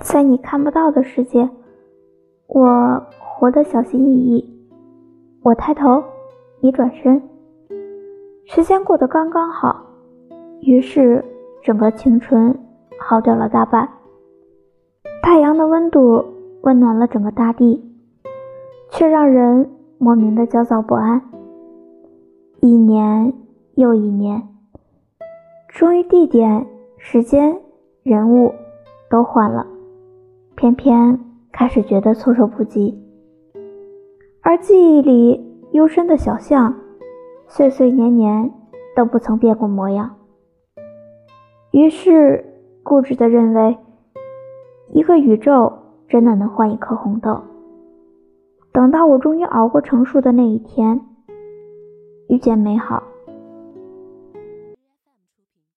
在你看不到的世界，我活得小心翼翼。我抬头，你转身，时间过得刚刚好，于是整个青春耗掉了大半。太阳的温度温暖了整个大地，却让人莫名的焦躁不安。一年又一年，终于地点、时间、人物都换了。偏偏开始觉得措手不及，而记忆里幽深的小巷，岁岁年年都不曾变过模样。于是固执的认为，一个宇宙真的能换一颗红豆。等到我终于熬过成熟的那一天，遇见美好。